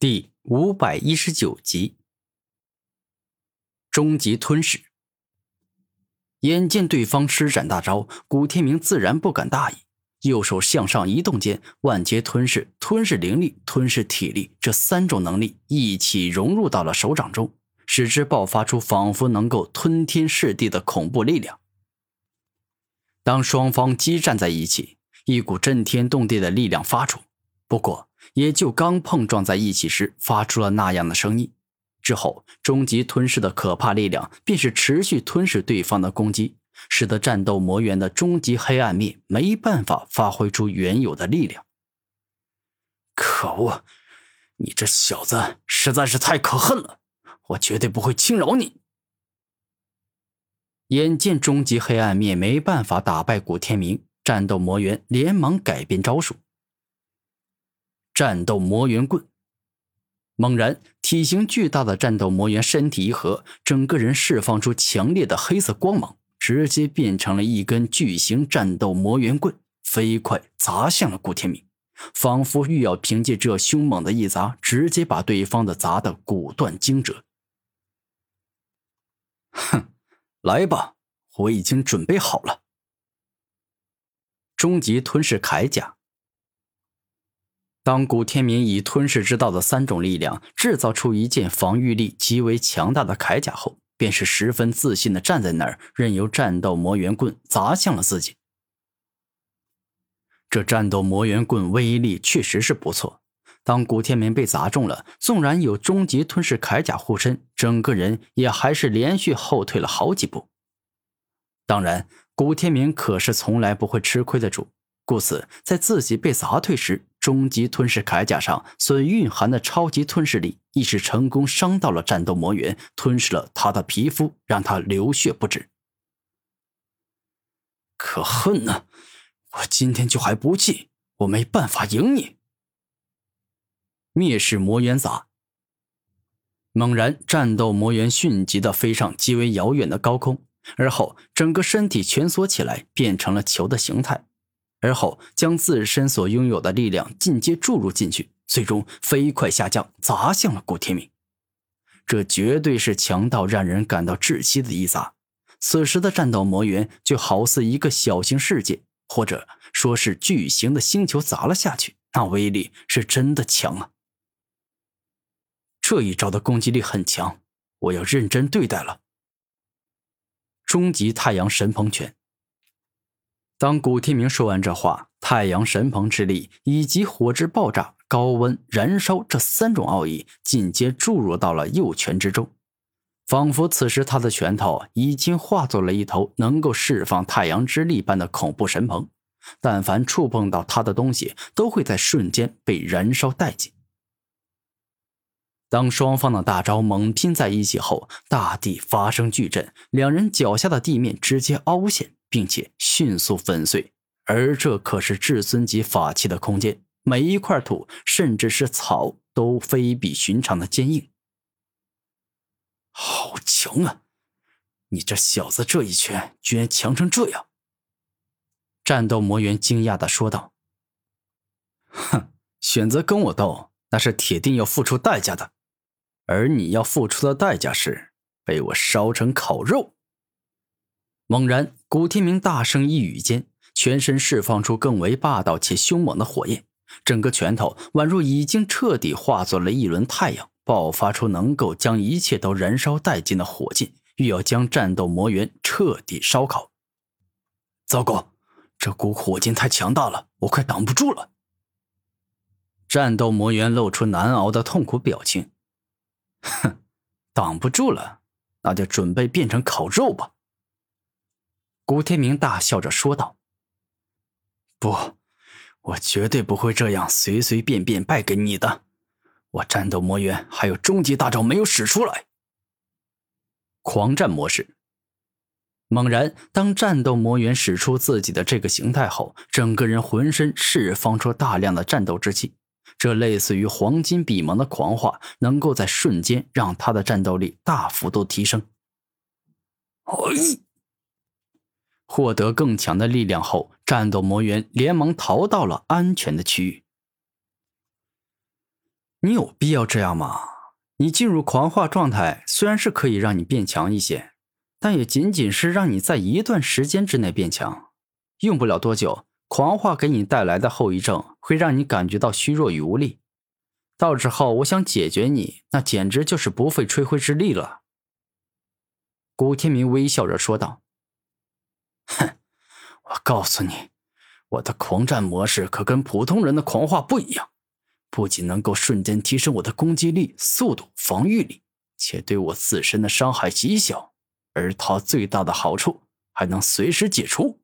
第五百一十九集，终极吞噬。眼见对方施展大招，古天明自然不敢大意，右手向上移动间，万劫吞噬、吞噬灵力、吞噬体力这三种能力一起融入到了手掌中，使之爆发出仿佛能够吞天噬地的恐怖力量。当双方激战在一起，一股震天动地的力量发出，不过。也就刚碰撞在一起时，发出了那样的声音。之后，终极吞噬的可怕力量便是持续吞噬对方的攻击，使得战斗魔猿的终极黑暗面没办法发挥出原有的力量。可恶，你这小子实在是太可恨了！我绝对不会轻饶你！眼见终极黑暗面没办法打败古天明，战斗魔猿连忙改变招数。战斗魔猿棍，猛然，体型巨大的战斗魔猿身体一合，整个人释放出强烈的黑色光芒，直接变成了一根巨型战斗魔猿棍，飞快砸向了顾天明，仿佛欲要凭借这凶猛的一砸，直接把对方的砸得骨断筋折。哼，来吧，我已经准备好了。终极吞噬铠甲。当古天明以吞噬之道的三种力量制造出一件防御力极为强大的铠甲后，便是十分自信的站在那儿，任由战斗魔猿棍砸向了自己。这战斗魔猿棍威力确实是不错。当古天明被砸中了，纵然有终极吞噬铠甲护身，整个人也还是连续后退了好几步。当然，古天明可是从来不会吃亏的主，故此在自己被砸退时。终极吞噬铠甲上所蕴含的超级吞噬力，亦是成功伤到了战斗魔猿，吞噬了他的皮肤，让他流血不止。可恨呢！我今天就还不气，我没办法赢你。灭世魔猿砸。猛然，战斗魔猿迅疾的飞上极为遥远的高空，而后整个身体蜷缩起来，变成了球的形态。而后将自身所拥有的力量进阶注入进去，最终飞快下降，砸向了古天明。这绝对是强到让人感到窒息的一砸。此时的战斗魔猿就好似一个小型世界，或者说是巨型的星球砸了下去，那威力是真的强啊！这一招的攻击力很强，我要认真对待了。终极太阳神鹏拳。当古天明说完这话，太阳神鹏之力以及火之爆炸、高温燃烧这三种奥义进阶注入到了右拳之中，仿佛此时他的拳头已经化作了一头能够释放太阳之力般的恐怖神鹏，但凡触碰到他的东西，都会在瞬间被燃烧殆尽。当双方的大招猛拼在一起后，大地发生巨震，两人脚下的地面直接凹陷。并且迅速粉碎，而这可是至尊级法器的空间，每一块土甚至是草都非比寻常的坚硬。好强啊！你这小子这一拳居然强成这样！战斗魔猿惊讶的说道：“哼，选择跟我斗，那是铁定要付出代价的，而你要付出的代价是被我烧成烤肉。”猛然，古天明大声一语间，全身释放出更为霸道且凶猛的火焰，整个拳头宛若已经彻底化作了一轮太阳，爆发出能够将一切都燃烧殆尽的火劲，欲要将战斗魔猿彻底烧烤。糟糕，这股火劲太强大了，我快挡不住了。战斗魔猿露出难熬的痛苦表情，哼，挡不住了，那就准备变成烤肉吧。古天明大笑着说道：“不，我绝对不会这样随随便便败给你的。我战斗魔猿还有终极大招没有使出来。”狂战模式。猛然，当战斗魔猿使出自己的这个形态后，整个人浑身释放出大量的战斗之气，这类似于黄金比蒙的狂化，能够在瞬间让他的战斗力大幅度提升。哎！获得更强的力量后，战斗魔猿连忙逃到了安全的区域。你有必要这样吗？你进入狂化状态，虽然是可以让你变强一些，但也仅仅是让你在一段时间之内变强，用不了多久，狂化给你带来的后遗症会让你感觉到虚弱与无力。到时候，我想解决你，那简直就是不费吹灰之力了。”古天明微笑着说道。“哼，我告诉你，我的狂战模式可跟普通人的狂化不一样。”不仅能够瞬间提升我的攻击力、速度、防御力，且对我自身的伤害极小，而它最大的好处还能随时解除。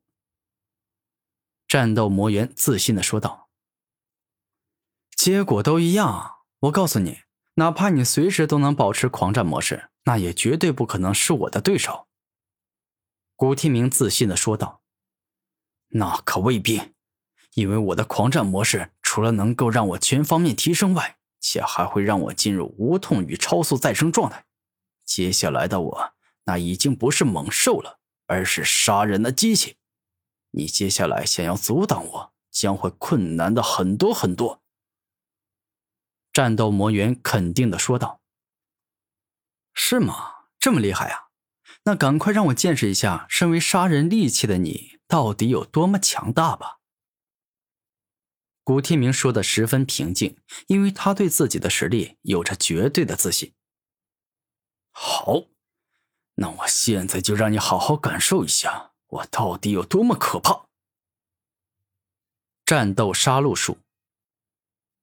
战斗魔猿自信的说道：“结果都一样，我告诉你，哪怕你随时都能保持狂战模式，那也绝对不可能是我的对手。”古天明自信的说道：“那可未必，因为我的狂战模式。”除了能够让我全方面提升外，且还会让我进入无痛与超速再生状态。接下来的我，那已经不是猛兽了，而是杀人的机器。你接下来想要阻挡我，将会困难的很多很多。战斗魔猿肯定的说道：“是吗？这么厉害啊？那赶快让我见识一下，身为杀人利器的你到底有多么强大吧。”古天明说的十分平静，因为他对自己的实力有着绝对的自信。好，那我现在就让你好好感受一下我到底有多么可怕。战斗杀戮术。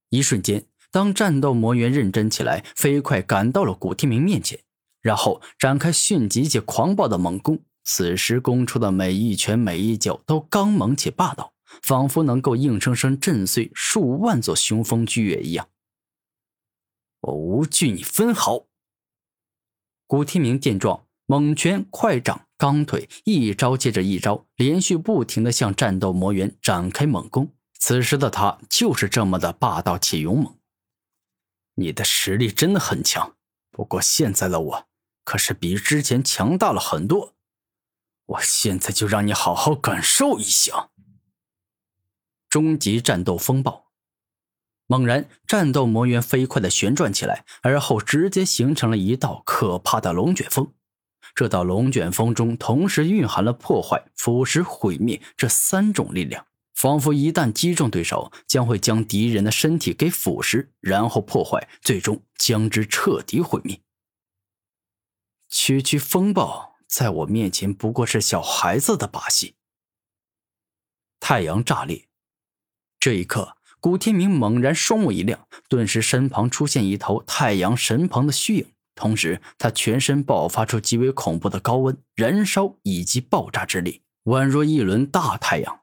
一瞬间，当战斗魔猿认真起来，飞快赶到了古天明面前，然后展开迅疾且狂暴的猛攻。此时攻出的每一拳、每一脚都刚猛且霸道。仿佛能够硬生生震碎数万座雄风巨岳一样，我无惧你分毫。古天明见状，猛拳、快掌、钢腿，一招接着一招，连续不停的向战斗魔猿展开猛攻。此时的他就是这么的霸道且勇猛。你的实力真的很强，不过现在的我可是比之前强大了很多。我现在就让你好好感受一下。终极战斗风暴！猛然，战斗魔猿飞快的旋转起来，而后直接形成了一道可怕的龙卷风。这道龙卷风中同时蕴含了破坏、腐蚀、毁灭这三种力量，仿佛一旦击中对手，将会将敌人的身体给腐蚀，然后破坏，最终将之彻底毁灭。区区风暴，在我面前不过是小孩子的把戏。太阳炸裂！这一刻，古天明猛然双目一亮，顿时身旁出现一头太阳神鹏的虚影，同时他全身爆发出极为恐怖的高温、燃烧以及爆炸之力，宛若一轮大太阳。